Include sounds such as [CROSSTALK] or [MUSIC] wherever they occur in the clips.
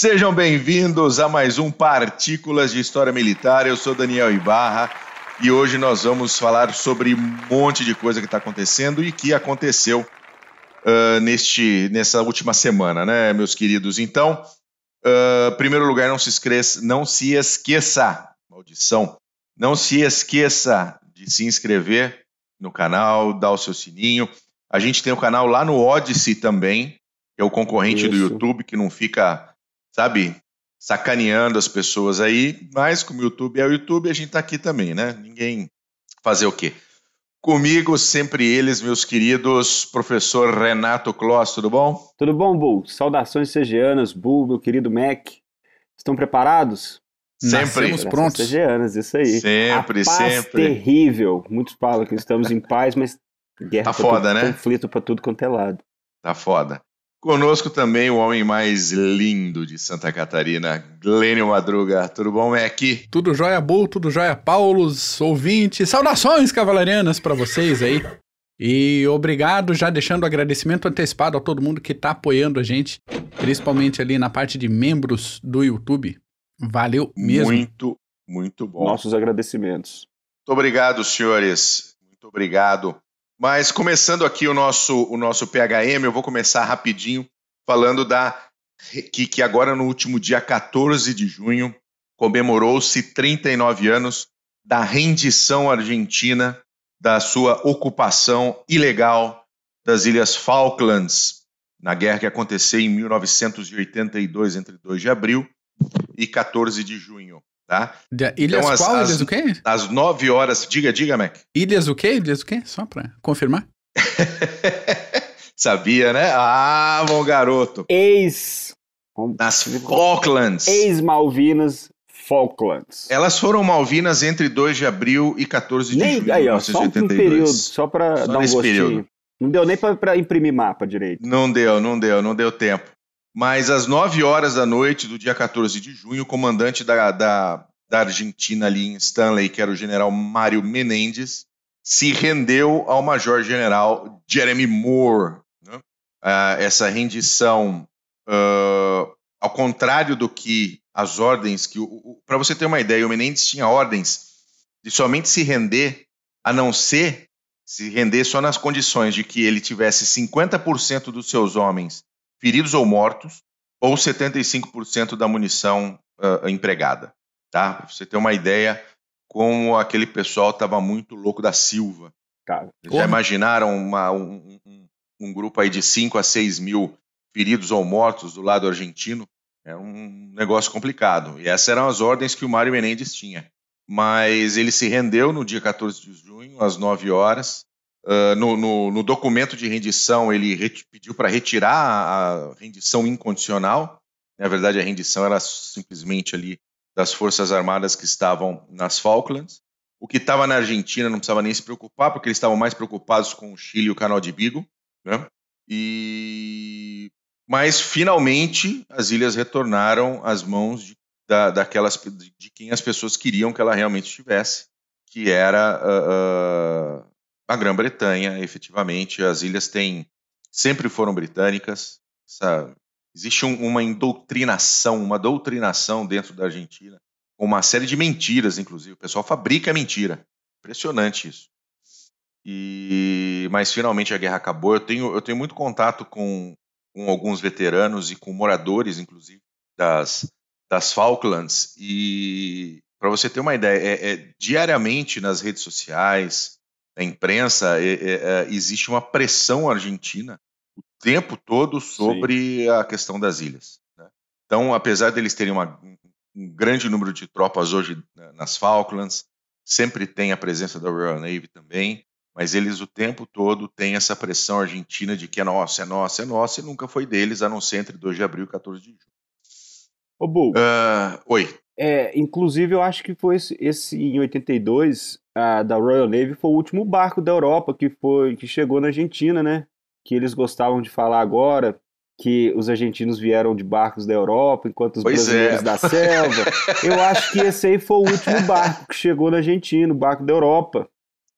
Sejam bem-vindos a mais um Partículas de História Militar. Eu sou Daniel Ibarra e hoje nós vamos falar sobre um monte de coisa que está acontecendo e que aconteceu uh, neste, nessa última semana, né, meus queridos? Então, uh, primeiro lugar, não se esqueça, não se esqueça, maldição, não se esqueça de se inscrever no canal, dar o seu sininho. A gente tem o canal lá no Odyssey também, que é o concorrente Isso. do YouTube, que não fica sabe, sacaneando as pessoas aí, mas como o YouTube é o YouTube, a gente tá aqui também, né? Ninguém fazer o quê? Comigo, sempre eles, meus queridos, professor Renato Kloss, tudo bom? Tudo bom, Bull? Saudações cegianas, Bull, meu querido Mac. Estão preparados? Sempre. Estamos prontos. Cegianas, isso aí. Sempre, A paz sempre. terrível. Muitos falam que estamos em paz, mas guerra tá foda, tudo, né? conflito para tudo quanto é lado. Tá foda. Conosco também o homem mais lindo de Santa Catarina, Glênio Madruga. Tudo bom, Mac? Tudo jóia, Bull, tudo jóia, Paulos, ouvintes. Saudações cavalarianas para vocês aí. E obrigado, já deixando o agradecimento antecipado a todo mundo que está apoiando a gente, principalmente ali na parte de membros do YouTube. Valeu mesmo. Muito, muito bom. Nossos agradecimentos. Muito obrigado, senhores. Muito obrigado. Mas começando aqui o nosso, o nosso PHM, eu vou começar rapidinho falando da que, que agora no último dia 14 de junho comemorou-se 39 anos da rendição argentina da sua ocupação ilegal das Ilhas Falklands, na guerra que aconteceu em 1982, entre 2 de abril e 14 de junho. Tá? De, ilhas então, qual? As, ilhas o quê? Às 9 horas. Diga, diga, Mac. Ilhas o quê? Ilhas o quê? Só para confirmar. [LAUGHS] Sabia, né? Ah, bom garoto. Ex. Nas Falklands. Ex-Malvinas, Falklands. Elas foram Malvinas entre 2 de abril e 14 de nem, julho de aí, ó, Só um período, só para dar um gostinho. Período. Não deu nem para imprimir mapa direito. Não deu, não deu, não deu tempo. Mas às 9 horas da noite do dia 14 de junho, o comandante da, da, da Argentina ali em Stanley, que era o general Mário Menendez, se rendeu ao major-general Jeremy Moore. Né? Uh, essa rendição, uh, ao contrário do que as ordens que. Para você ter uma ideia, o Menendez tinha ordens de somente se render, a não ser se render só nas condições de que ele tivesse 50% dos seus homens feridos ou mortos, ou 75% da munição uh, empregada. Tá? Pra você ter uma ideia como aquele pessoal estava muito louco da Silva. Cara, Já imaginaram uma, um, um, um, grupo aí de 5 a 6 mil feridos ou mortos do lado argentino? É um negócio complicado. E essas eram as ordens que o Mário Menendez tinha. Mas ele se rendeu no dia 14 de junho, às 9 horas, Uh, no, no, no, documento de rendição, ele pediu para retirar a rendição incondicional. Na verdade, a rendição era simplesmente ali das Forças Armadas que estavam nas Falklands. O que estava na Argentina não precisava nem se preocupar, porque eles estavam mais preocupados com o Chile e o Canal de Beagle. Né? E... Mas, finalmente, as ilhas retornaram às mãos de, da, daquelas, de quem as pessoas queriam que ela realmente estivesse, que era uh, a Grã-Bretanha, efetivamente. As ilhas têm sempre foram britânicas. Existe um, uma indoutrinação, uma doutrinação dentro da Argentina, com uma série de mentiras, inclusive. O pessoal fabrica mentira. Impressionante isso. E mas finalmente a guerra acabou. Eu tenho eu tenho muito contato com, com alguns veteranos e com moradores, inclusive das das Falklands e para você ter uma ideia, é, é, diariamente nas redes sociais, a imprensa, é, é, é, existe uma pressão argentina o tempo todo sobre Sim. a questão das ilhas. Né? Então, apesar deles terem uma, um grande número de tropas hoje nas Falklands, sempre tem a presença da Royal Navy também, mas eles o tempo todo têm essa pressão argentina de que é nossa, é nossa, é nossa, e nunca foi deles, a não ser entre 2 de abril e 14 de julho. Ô, Bu. Uh, oi. É, inclusive, eu acho que foi esse, esse em 82, a, da Royal Navy foi o último barco da Europa que foi que chegou na Argentina, né? Que eles gostavam de falar agora que os argentinos vieram de barcos da Europa, enquanto os pois brasileiros é. da selva. [LAUGHS] Eu acho que esse aí foi o último barco que chegou na Argentina, o barco da Europa.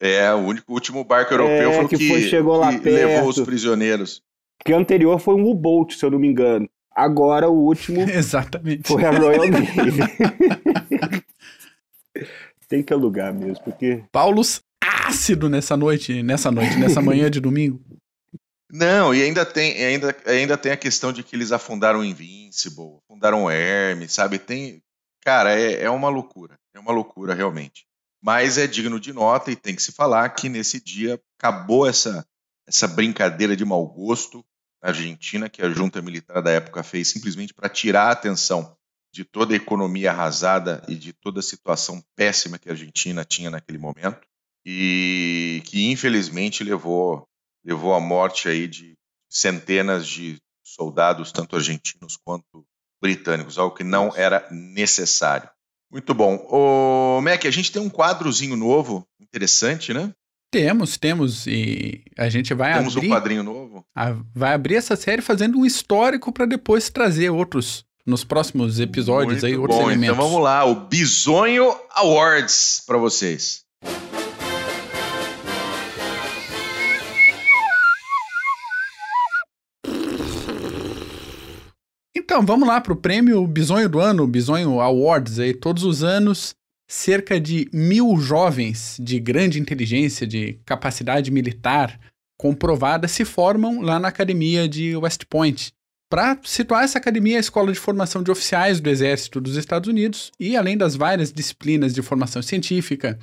É, o único último barco europeu é, foi o que, foi, chegou lá que perto. levou os prisioneiros. Porque o anterior foi um U-boat, se eu não me engano. Agora o último [LAUGHS] Exatamente. foi a Royal Navy. [LAUGHS] Tem que alugar mesmo, porque Paulos ácido nessa noite, nessa noite, nessa [LAUGHS] manhã de domingo. Não, e ainda tem, ainda, ainda tem a questão de que eles afundaram o Invincible, afundaram o Hermes, sabe? Tem, cara, é, é uma loucura, é uma loucura realmente. Mas é digno de nota e tem que se falar que nesse dia acabou essa, essa brincadeira de mau gosto na Argentina que a junta militar da época fez simplesmente para tirar a atenção de toda a economia arrasada e de toda a situação péssima que a Argentina tinha naquele momento e que infelizmente levou levou à morte aí de centenas de soldados tanto argentinos quanto britânicos, algo que não era necessário. Muito bom. Ô, Mac, a gente tem um quadrozinho novo, interessante, né? Temos, temos, e a gente vai Temos abrir, um quadrinho novo. A- vai abrir essa série fazendo um histórico para depois trazer outros nos próximos episódios Muito aí, outros bom. elementos. Então vamos lá, o Bisonho Awards para vocês. Então, vamos lá para o prêmio Bisonho do Ano, Bisonho Awards, aí, todos os anos, cerca de mil jovens de grande inteligência, de capacidade militar comprovada, se formam lá na academia de West Point. Para situar essa academia, é a escola de formação de oficiais do Exército dos Estados Unidos, e além das várias disciplinas de formação científica,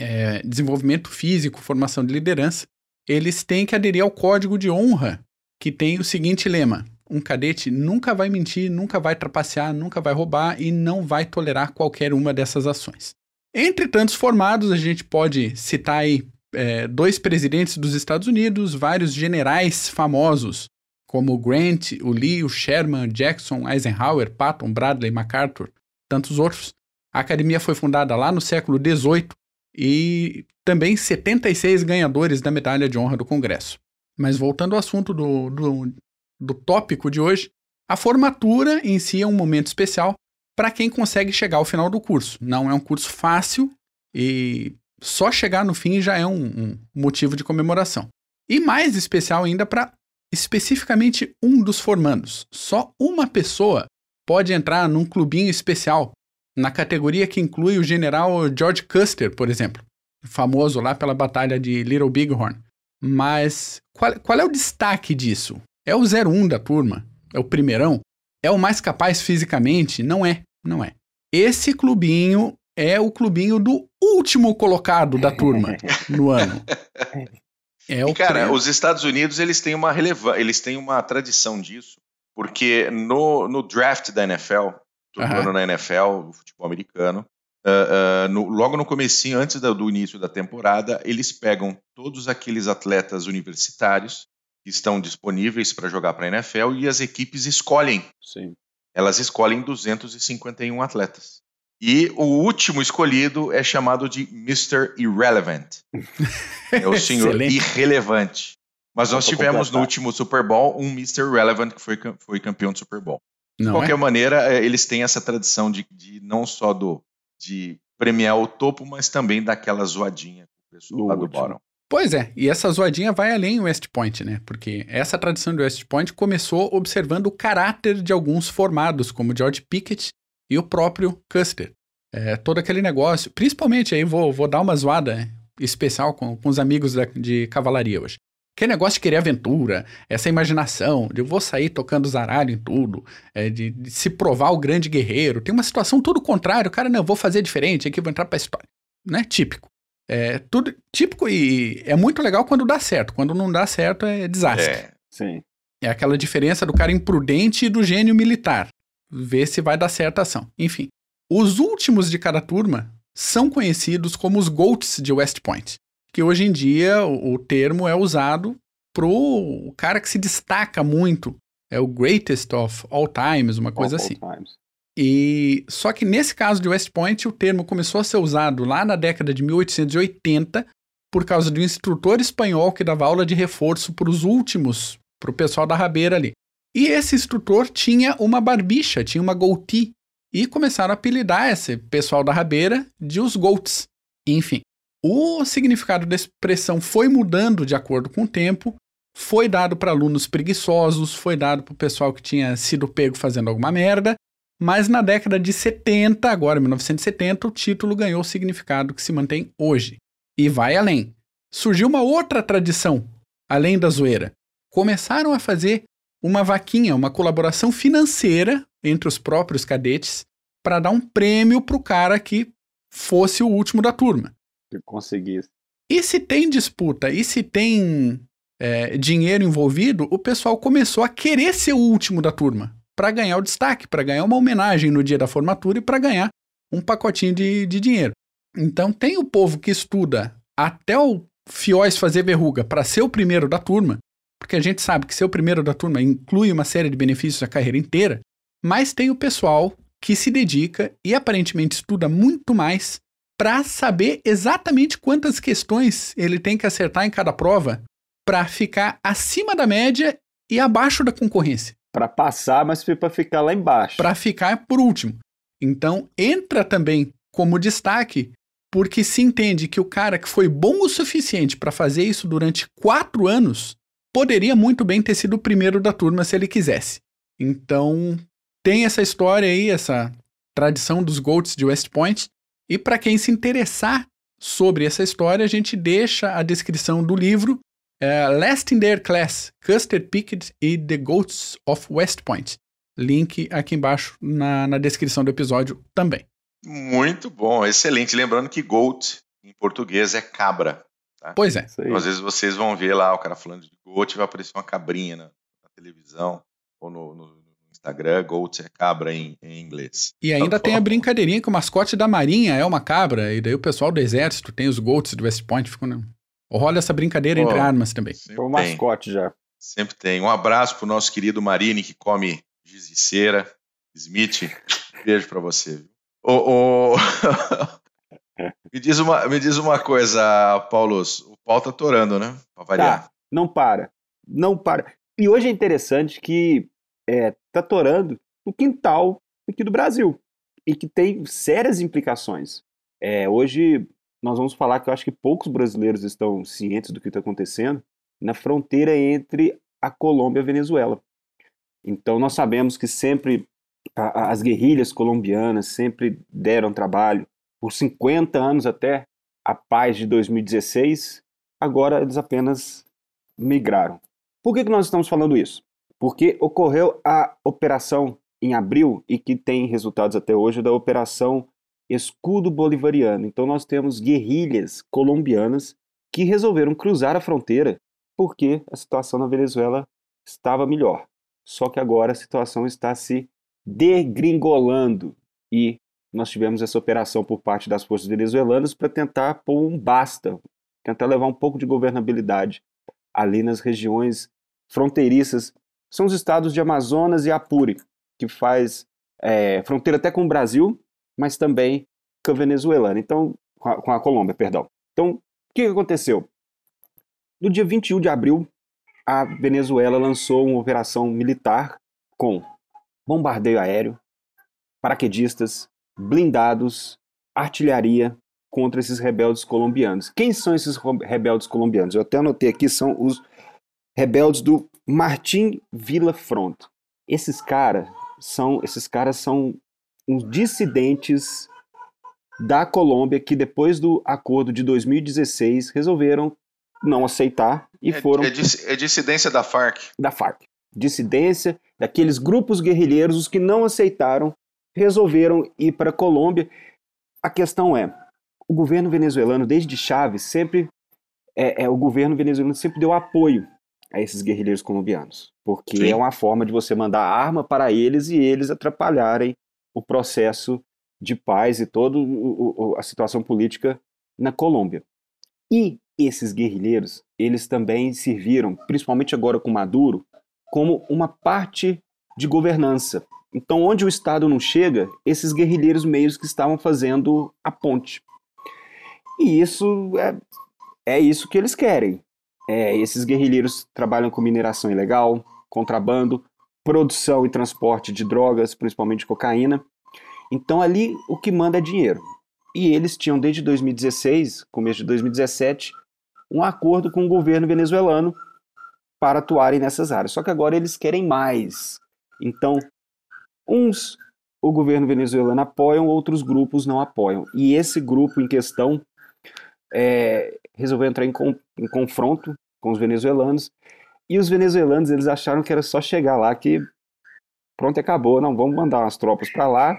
eh, desenvolvimento físico, formação de liderança, eles têm que aderir ao código de honra, que tem o seguinte lema: um cadete nunca vai mentir, nunca vai trapacear, nunca vai roubar e não vai tolerar qualquer uma dessas ações. Entre tantos formados, a gente pode citar aí é, dois presidentes dos Estados Unidos, vários generais famosos, como Grant, o Lee, o Sherman, Jackson, Eisenhower, Patton, Bradley, MacArthur, tantos outros. A academia foi fundada lá no século XVIII e também 76 ganhadores da medalha de honra do Congresso. Mas voltando ao assunto do, do, do tópico de hoje, a formatura em si é um momento especial para quem consegue chegar ao final do curso. Não é um curso fácil e só chegar no fim já é um, um motivo de comemoração. E mais especial ainda para especificamente um dos formandos. Só uma pessoa pode entrar num clubinho especial na categoria que inclui o general George Custer, por exemplo, famoso lá pela batalha de Little Bighorn. Mas qual, qual é o destaque disso? É o 01 da turma? É o primeirão? É o mais capaz fisicamente? Não é, não é. Esse clubinho é o clubinho do último colocado da turma [LAUGHS] no ano. É E, o cara, prêmio. os Estados Unidos eles têm uma relevância, eles têm uma tradição disso, porque no, no draft da NFL, todo ano na NFL, o futebol americano, ah, ah, no- logo no comecinho, antes da- do início da temporada, eles pegam todos aqueles atletas universitários que estão disponíveis para jogar para a NFL e as equipes escolhem sim. elas escolhem 251 atletas. E o último escolhido é chamado de Mr. Irrelevant. É o [LAUGHS] senhor irrelevante. Mas nós tivemos no último Super Bowl um Mr. Relevant que foi, foi campeão do Super Bowl. De Não qualquer é? maneira, eh, eles têm essa tradição de, de não só do de premiar o topo, mas também daquela zoadinha com o pessoal lá do bottom. Pois é, e essa zoadinha vai além em West Point, né? Porque essa tradição de West Point começou observando o caráter de alguns formados, como George Pickett e o próprio Custer. É, todo aquele negócio, principalmente aí vou, vou dar uma zoada especial com, com os amigos da- de cavalaria hoje. Aquele negócio de querer aventura, essa imaginação, de eu vou sair tocando zaralho em tudo, é, de, de se provar o grande guerreiro. Tem uma situação tudo contrário, o cara, não, vou fazer diferente, aqui vou entrar pra história. Né? Típico. É tudo típico e é muito legal quando dá certo. Quando não dá certo é desastre. É, Sim. É aquela diferença do cara imprudente e do gênio militar. Ver se vai dar certo a ação. Enfim, os últimos de cada turma são conhecidos como os GOATs de West Point. Que hoje em dia o, o termo é usado pro cara que se destaca muito. É o greatest of all times, uma coisa assim. E só que nesse caso de West Point, o termo começou a ser usado lá na década de 1880 por causa de um instrutor espanhol que dava aula de reforço para os últimos, para o pessoal da rabeira ali. E esse instrutor tinha uma barbicha, tinha uma goatee, e começaram a apelidar esse pessoal da rabeira de os goats. Enfim, o significado da expressão foi mudando de acordo com o tempo, foi dado para alunos preguiçosos, foi dado para o pessoal que tinha sido pego fazendo alguma merda, mas na década de 70, agora 1970, o título ganhou o significado que se mantém hoje. E vai além. Surgiu uma outra tradição, além da zoeira. Começaram a fazer uma vaquinha, uma colaboração financeira entre os próprios cadetes para dar um prêmio para o cara que fosse o último da turma. Que conseguisse. E se tem disputa, e se tem é, dinheiro envolvido, o pessoal começou a querer ser o último da turma para ganhar o destaque, para ganhar uma homenagem no dia da formatura e para ganhar um pacotinho de, de dinheiro. Então tem o povo que estuda até o fióis fazer verruga para ser o primeiro da turma, porque a gente sabe que ser o primeiro da turma inclui uma série de benefícios a carreira inteira, mas tem o pessoal que se dedica e aparentemente estuda muito mais para saber exatamente quantas questões ele tem que acertar em cada prova para ficar acima da média e abaixo da concorrência. Para passar, mas para ficar lá embaixo. Para ficar por último. Então, entra também como destaque, porque se entende que o cara que foi bom o suficiente para fazer isso durante quatro anos poderia muito bem ter sido o primeiro da turma se ele quisesse. Então, tem essa história aí, essa tradição dos GOATs de West Point, e para quem se interessar sobre essa história, a gente deixa a descrição do livro uh, Last in Their Class, Custer Pickett e The Goats of West Point. Link aqui embaixo na, na descrição do episódio também. Muito bom, excelente. Lembrando que goat em português é cabra. Tá? Pois é. Então, às vezes vocês vão ver lá o cara falando de goat e vai aparecer uma cabrinha na, na televisão ou no, no, Instagram, Goat é cabra em, em inglês. E ainda então, tem a brincadeirinha que o mascote da Marinha é uma cabra, e daí o pessoal do exército tem os Goats do West Point, ficam... Né? Rola essa brincadeira Pô, entre armas também. Foi um mascote já. Sempre tem. Um abraço pro nosso querido Marine, que come giz cera. Smith, beijo para você. Ô, ô... [LAUGHS] me, diz uma, me diz uma coisa, Paulo. O pau tá torando, né? Pra variar. Tá, não para. Não para. E hoje é interessante que é, tá torando no quintal aqui do Brasil e que tem sérias implicações. É, hoje nós vamos falar que eu acho que poucos brasileiros estão cientes do que está acontecendo na fronteira entre a Colômbia e a Venezuela. Então nós sabemos que sempre a, as guerrilhas colombianas sempre deram trabalho por 50 anos até a paz de 2016. Agora eles apenas migraram. Por que, que nós estamos falando isso? porque ocorreu a operação em abril e que tem resultados até hoje da operação Escudo Bolivariano. Então nós temos guerrilhas colombianas que resolveram cruzar a fronteira porque a situação na Venezuela estava melhor. Só que agora a situação está se degringolando e nós tivemos essa operação por parte das forças venezuelanas para tentar pôr um basta, tentar levar um pouco de governabilidade ali nas regiões fronteiriças são os estados de Amazonas e Apure, que faz é, fronteira até com o Brasil, mas também com a Venezuela, então, com a, com a Colômbia, perdão. Então, o que aconteceu? No dia 21 de abril, a Venezuela lançou uma operação militar com bombardeio aéreo, paraquedistas, blindados, artilharia contra esses rebeldes colombianos. Quem são esses rebeldes colombianos? Eu até anotei aqui, são os rebeldes do Martim Front. Esses caras são, esses caras são uns dissidentes da Colômbia que depois do acordo de 2016 resolveram não aceitar e é, foram é, é dissidência da FARC. Da FARC. Dissidência daqueles grupos guerrilheiros os que não aceitaram resolveram ir para a Colômbia. A questão é, o governo venezuelano desde Chávez sempre é, é o governo venezuelano sempre deu apoio a esses guerrilheiros colombianos, porque Sim. é uma forma de você mandar arma para eles e eles atrapalharem o processo de paz e toda a situação política na Colômbia. E esses guerrilheiros, eles também serviram, principalmente agora com Maduro, como uma parte de governança. Então, onde o Estado não chega, esses guerrilheiros meios que estavam fazendo a ponte. E isso é, é isso que eles querem. É, esses guerrilheiros trabalham com mineração ilegal, contrabando, produção e transporte de drogas, principalmente cocaína. Então ali o que manda é dinheiro. E eles tinham desde 2016, começo de 2017, um acordo com o governo venezuelano para atuarem nessas áreas. Só que agora eles querem mais. Então, uns o governo venezuelano apoiam, outros grupos não apoiam. E esse grupo em questão é, resolveu entrar em, com, em confronto com os venezuelanos. E os venezuelanos eles acharam que era só chegar lá que pronto, acabou. Não, vamos mandar umas tropas para lá,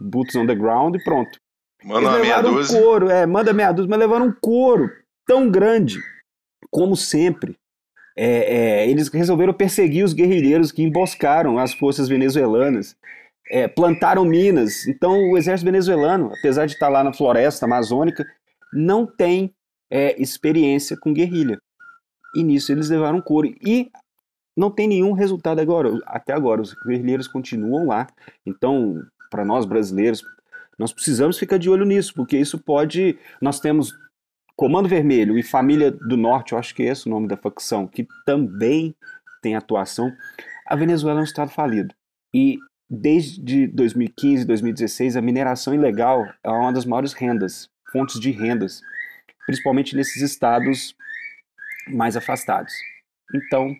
boots on the ground e pronto. Manda meia dúzia. Um couro, é, manda meia dúzia, mas levaram um couro tão grande, como sempre. É, é, eles resolveram perseguir os guerrilheiros que emboscaram as forças venezuelanas, é, plantaram minas. Então, o exército venezuelano, apesar de estar lá na floresta amazônica, não tem é, experiência com guerrilha. E nisso eles levaram couro. E não tem nenhum resultado agora. Até agora, os guerrilheiros continuam lá. Então, para nós brasileiros, nós precisamos ficar de olho nisso, porque isso pode. Nós temos Comando Vermelho e Família do Norte, eu acho que é esse o nome da facção, que também tem atuação. A Venezuela é um estado falido. E desde 2015, 2016, a mineração ilegal é uma das maiores rendas, fontes de rendas, principalmente nesses estados mais afastados. Então,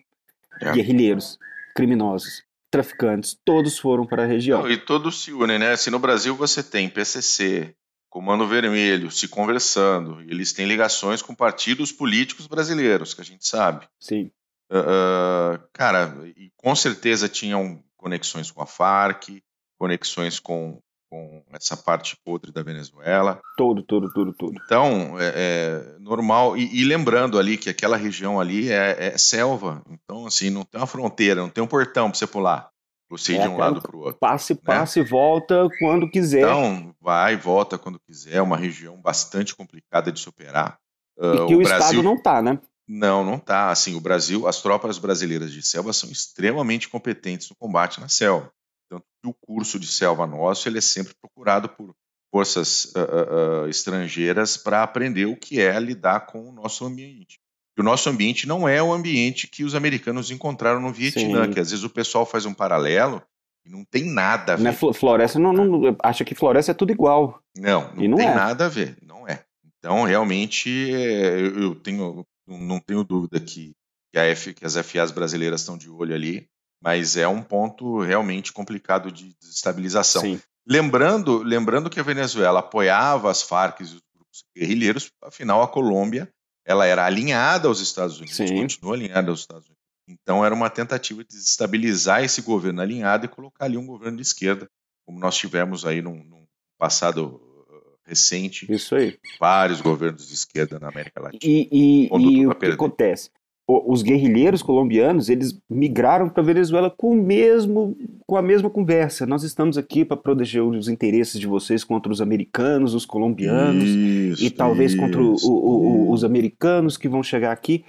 é. guerrilheiros, criminosos, traficantes, todos foram para a região. Não, e todos se unem, né? Se no Brasil você tem PCC, Comando Vermelho se conversando. Eles têm ligações com partidos políticos brasileiros, que a gente sabe. Sim. Uh, cara, e com certeza tinham conexões com a Farc, conexões com, com essa parte podre da Venezuela. Tudo, tudo, tudo, tudo. Então, é, é normal. E, e, lembrando ali que aquela região ali é, é, selva. Então, assim, não tem uma fronteira, não tem um portão para você pular. Você ir é de um lado para o outro. Passe, né? passe e volta quando quiser. Então, vai, volta quando quiser. É uma região bastante complicada de superar. Uh, e que o, o Brasil... Estado não está, né? Não, não está. Assim, o Brasil, as tropas brasileiras de selva são extremamente competentes no combate na selva. Tanto que o curso de selva nosso ele é sempre procurado por forças uh, uh, estrangeiras para aprender o que é lidar com o nosso ambiente o nosso ambiente não é o ambiente que os americanos encontraram no Vietnã, Sim. que às vezes o pessoal faz um paralelo e não tem nada a ver. Não é floresta não, não, acha que floresta é tudo igual. Não, não, não tem é. nada a ver, não é. Então, realmente, eu tenho, não tenho dúvida que, que, F, que as FAs brasileiras estão de olho ali, mas é um ponto realmente complicado de desestabilização. Sim. Lembrando, lembrando que a Venezuela apoiava as Farc e os grupos guerrilheiros, afinal a Colômbia ela era alinhada aos Estados Unidos, Sim. continua alinhada aos Estados Unidos. Então era uma tentativa de desestabilizar esse governo alinhado e colocar ali um governo de esquerda, como nós tivemos aí num, num passado uh, recente. Isso aí. Vários governos de esquerda na América Latina. E, e, e o que acontece? Os guerrilheiros colombianos eles migraram para a Venezuela com o mesmo com a mesma conversa. Nós estamos aqui para proteger os interesses de vocês contra os americanos, os colombianos isso, e talvez isso, contra o, o, os americanos que vão chegar aqui.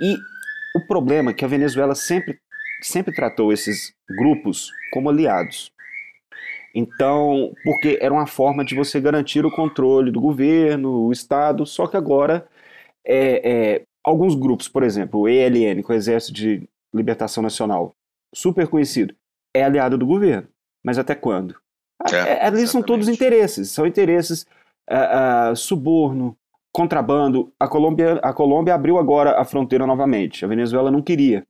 E o problema é que a Venezuela sempre sempre tratou esses grupos como aliados. Então, porque era uma forma de você garantir o controle do governo, o Estado, só que agora é, é, alguns grupos, por exemplo, o ELN, que é o Exército de Libertação Nacional, super conhecido, é aliado do governo. Mas até quando? É, é, ali são todos interesses. São interesses uh, uh, suborno, contrabando. A Colômbia, a Colômbia abriu agora a fronteira novamente. A Venezuela não queria.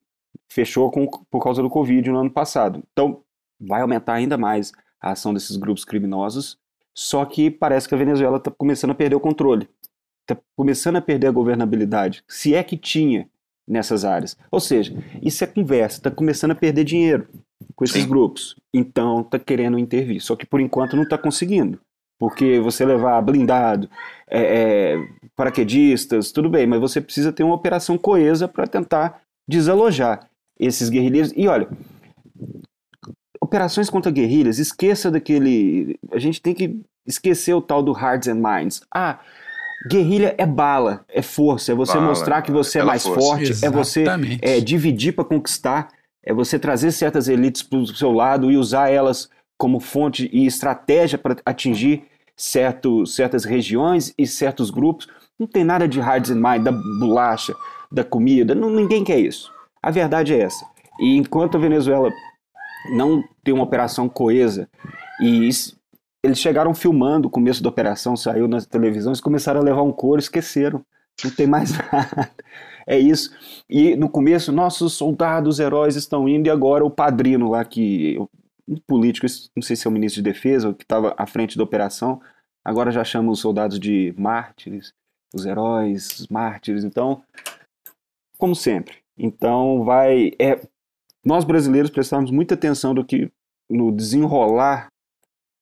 Fechou com, por causa do Covid no ano passado. Então, vai aumentar ainda mais a ação desses grupos criminosos. Só que parece que a Venezuela está começando a perder o controle está começando a perder a governabilidade, se é que tinha nessas áreas. Ou seja, isso é conversa, está começando a perder dinheiro com esses Sim. grupos. Então está querendo intervir. Só que por enquanto não está conseguindo. Porque você levar blindado, é, é, paraquedistas, tudo bem, mas você precisa ter uma operação coesa para tentar desalojar esses guerrilheiros. E olha, operações contra guerrilhas, esqueça daquele. A gente tem que esquecer o tal do Hearts and Minds. Ah, Guerrilha é bala, é força, é você bala, mostrar que você é mais força. forte, Exatamente. é você é, dividir para conquistar, é você trazer certas elites para o seu lado e usar elas como fonte e estratégia para atingir certo, certas regiões e certos grupos. Não tem nada de hearts and mind, da bolacha, da comida, não, ninguém quer isso. A verdade é essa. E enquanto a Venezuela não tem uma operação coesa e eles chegaram filmando o começo da operação, saiu nas televisões, começaram a levar um couro, esqueceram Não tem mais [LAUGHS] nada. É isso. E no começo, nossos soldados heróis estão indo, e agora o padrino lá, que um político, não sei se é o ministro de defesa, que estava à frente da operação, agora já chama os soldados de mártires, os heróis, os mártires. Então, como sempre. Então, vai. É, nós brasileiros prestamos muita atenção do que no desenrolar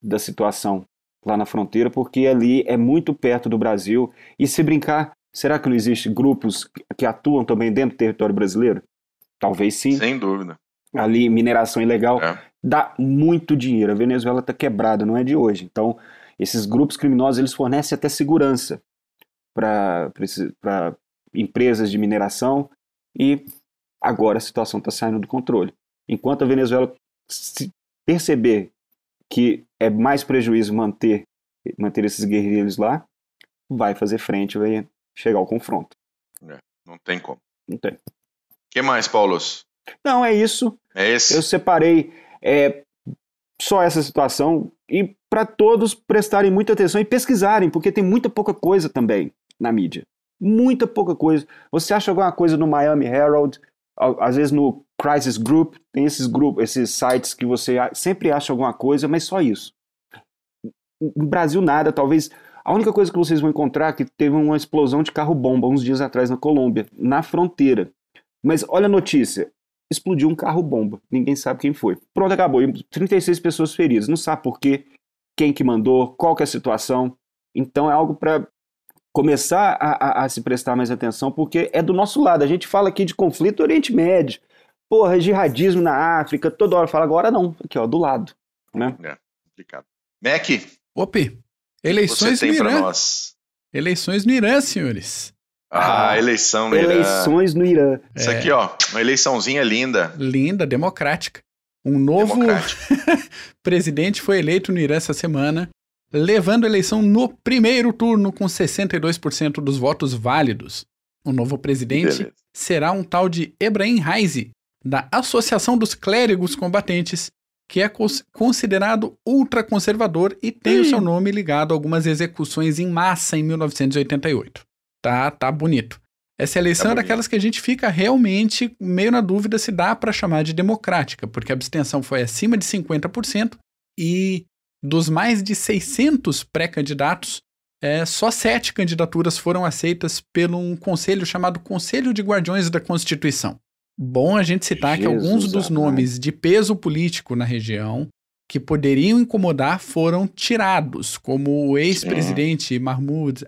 da situação lá na fronteira, porque ali é muito perto do Brasil. E se brincar, será que não existe grupos que atuam também dentro do território brasileiro? Talvez sim. Sem dúvida. Ali, mineração ilegal é. dá muito dinheiro. A Venezuela está quebrada, não é de hoje. Então, esses grupos criminosos eles fornecem até segurança para empresas de mineração e agora a situação está saindo do controle. Enquanto a Venezuela perceber que é mais prejuízo manter, manter esses guerrilheiros lá, vai fazer frente, vai chegar ao confronto. É, não tem como. Não tem. O que mais, Paulos? Não, é isso. É esse? Eu separei é, só essa situação e para todos prestarem muita atenção e pesquisarem, porque tem muita pouca coisa também na mídia. Muita pouca coisa. Você acha alguma coisa no Miami Herald, às vezes no Crisis Group, tem esses grupos, esses sites que você sempre acha alguma coisa, mas só isso. No Brasil nada, talvez a única coisa que vocês vão encontrar é que teve uma explosão de carro-bomba uns dias atrás na Colômbia, na fronteira. Mas olha a notícia, explodiu um carro-bomba, ninguém sabe quem foi. Pronto, acabou, 36 pessoas feridas, não sabe por quê, quem que mandou, qual que é a situação. Então é algo para começar a, a, a, se prestar mais atenção, porque é do nosso lado. A gente fala aqui de conflito Oriente Médio, porra, jihadismo na África, toda hora fala, agora não, aqui ó, do lado. Né? É, complicado. Mac. Ope, eleições no Irã. Eleições no Irã, senhores. Ah, ah eleição no Irã. Eleições no Irã. Isso é. aqui, ó, uma eleiçãozinha linda. Linda, democrática. Um novo [LAUGHS] presidente foi eleito no Irã essa semana levando a eleição no primeiro turno com 62% dos votos válidos. O novo presidente Beleza. será um tal de Ebrahim Raisi, da Associação dos Clérigos Combatentes, que é considerado ultraconservador e tem o seu nome ligado a algumas execuções em massa em 1988. Tá, tá bonito. Essa eleição tá é daquelas que a gente fica realmente meio na dúvida se dá para chamar de democrática, porque a abstenção foi acima de 50% e dos mais de 600 pré-candidatos, é, só sete candidaturas foram aceitas pelo um conselho chamado Conselho de Guardiões da Constituição. Bom a gente citar Jesus que alguns dos nomes de peso político na região que poderiam incomodar foram tirados, como o ex-presidente Mahmoud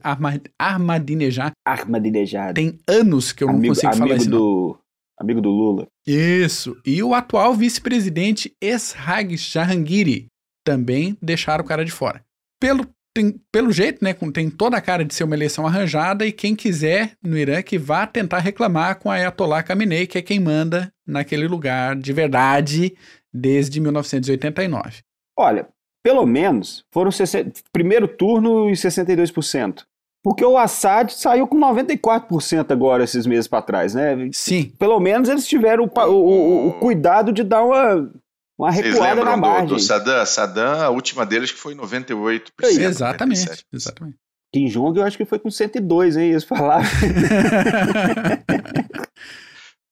Ahmadinejad. Ahmadinejad. Tem anos que eu amigo, não consigo amigo falar isso. Do, amigo do Lula. Isso. E o atual vice-presidente Eshag Jahangiri, também deixaram o cara de fora. Pelo, tem, pelo jeito, né, tem toda a cara de ser uma eleição arranjada e quem quiser no Irã que vá tentar reclamar com a Ayatollah Khamenei, que é quem manda naquele lugar de verdade desde 1989. Olha, pelo menos foram 60, primeiro turno e 62%. Porque o Assad saiu com 94% agora, esses meses para trás, né? Sim. Pelo menos eles tiveram o, o, o, o cuidado de dar uma uma recuada na margem. Do, do Saddam? Saddam, a última deles que foi 98%. Exatamente, 97%. exatamente. Kim Jong eu acho que foi com 102, hein, eles falaram. [LAUGHS]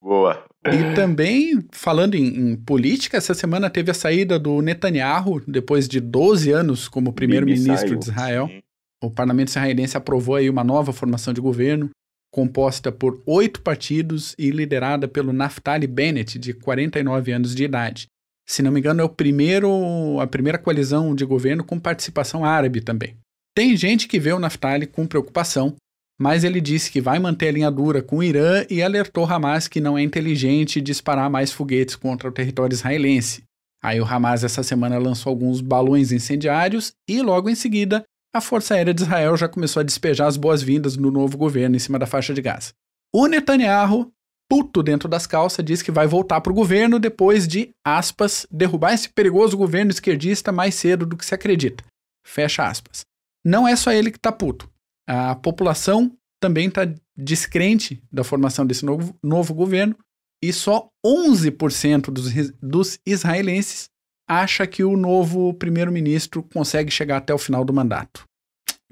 Boa. E também, falando em, em, política, essa semana teve a saída do Netanyahu, depois de 12 anos como primeiro-ministro de Israel. Sim. O parlamento israelense aprovou aí uma nova formação de governo, composta por oito partidos e liderada pelo Naftali Bennett, de 49 anos de idade se não me engano, é o primeiro, a primeira coalizão de governo com participação árabe também. Tem gente que vê o Naftali com preocupação, mas ele disse que vai manter a linha dura com o Irã e alertou Hamas que não é inteligente disparar mais foguetes contra o território israelense. Aí o Hamas essa semana lançou alguns balões incendiários e logo em seguida a Força Aérea de Israel já começou a despejar as boas-vindas no novo governo em cima da faixa de Gaza. O Netanyahu puto dentro das calças, diz que vai voltar para o governo depois de, aspas, derrubar esse perigoso governo esquerdista mais cedo do que se acredita. Fecha aspas. Não é só ele que está puto. A população também está descrente da formação desse novo, novo governo e só 11% dos, dos israelenses acha que o novo primeiro-ministro consegue chegar até o final do mandato.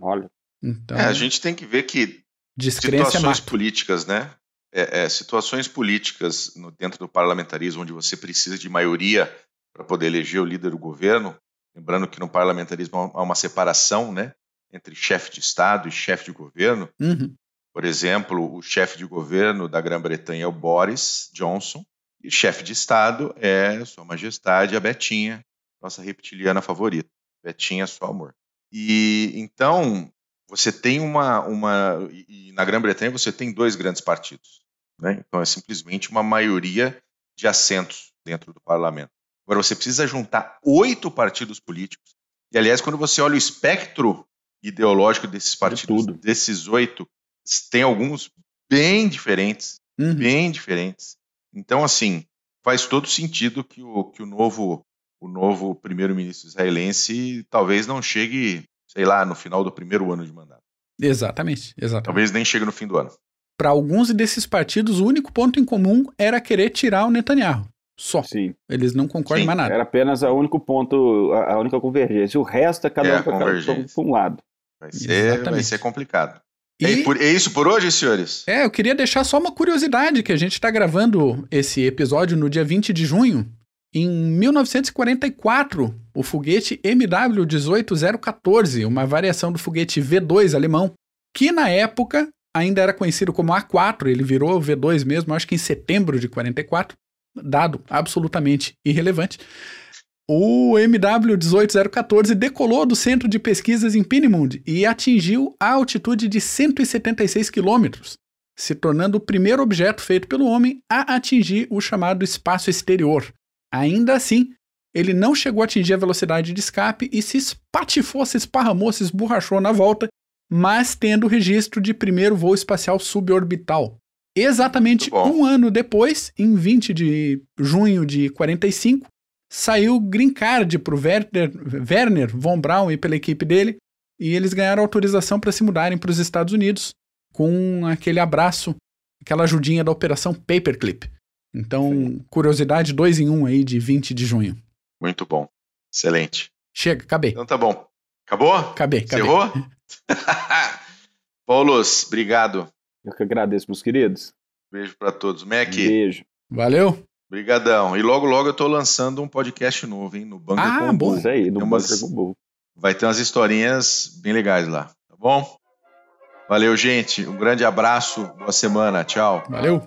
Olha. Então... É, a gente tem que ver que Descrença situações é políticas, né? É, é, situações políticas no, dentro do parlamentarismo, onde você precisa de maioria para poder eleger o líder do governo. Lembrando que no parlamentarismo há uma separação, né? Entre chefe de Estado e chefe de governo. Uhum. Por exemplo, o chefe de governo da Grã-Bretanha é o Boris Johnson, e chefe de Estado é Sua Majestade, a Betinha, nossa reptiliana favorita. Betinha, só amor. E então você tem uma. uma e na Grã-Bretanha você tem dois grandes partidos. Né? Então é simplesmente uma maioria de assentos dentro do parlamento. Agora você precisa juntar oito partidos políticos. E aliás, quando você olha o espectro ideológico desses partidos, tudo. desses oito, tem alguns bem diferentes, Uhum. bem diferentes. Então, assim, faz todo sentido que o, que o novo o novo primeiro-ministro israelense talvez não chegue, sei lá, no final do primeiro ano de mandato. Exatamente, exatamente. Talvez nem chegue no fim do ano. Para alguns desses partidos, o único ponto em comum era querer tirar o Netanyahu. Só. Sim. Eles não concordam Sim, mais nada. Era apenas o único ponto, a única convergência. O resto é cada É, um para um lado. Vai ser, vai Exatamente. ser complicado. E- É, por- é isso por hoje, senhores? É, eu queria deixar só uma curiosidade, que a gente está gravando esse episódio no dia 20 de junho. Em 1944, o foguete MW-18014, uma variação do foguete V2 alemão, que na época ainda era conhecido como A4, ele virou V2 mesmo, acho que em setembro de 44, dado absolutamente irrelevante. O MW-18014 decolou do centro de pesquisas em Peenemünde e atingiu a altitude de 176 quilômetros, se tornando o primeiro objeto feito pelo homem a atingir o chamado espaço exterior. Ainda assim, ele não chegou a atingir a velocidade de escape e se espatifou, se esparramou, se esborrachou na volta, mas tendo registro de primeiro voo espacial suborbital. Exatamente um ano depois, em 20 de junho de 45, saiu o Green Card para o Werner, Werner von Braun e pela equipe dele, e eles ganharam autorização para se mudarem para os Estados Unidos com aquele abraço, aquela ajudinha da operação Paperclip. Então, curiosidade 2 em 1 um aí de 20 de junho. Muito bom. Excelente. Chega, acabei. Então tá bom. Acabou? Acabei, acabei. Encerrou? [LAUGHS] Paulos, obrigado. Eu que agradeço, meus queridos. Beijo pra todos. Mac, Beijo. Valeu. brigadão. E logo, logo eu tô lançando um podcast novo, hein? No Bunker Ah, com o bom. Isso aí, no umas- Bunker. Vai ter umas historinhas bem legais lá, tá bom? Valeu, gente. Um grande abraço. Boa semana. Tchau. Valeu.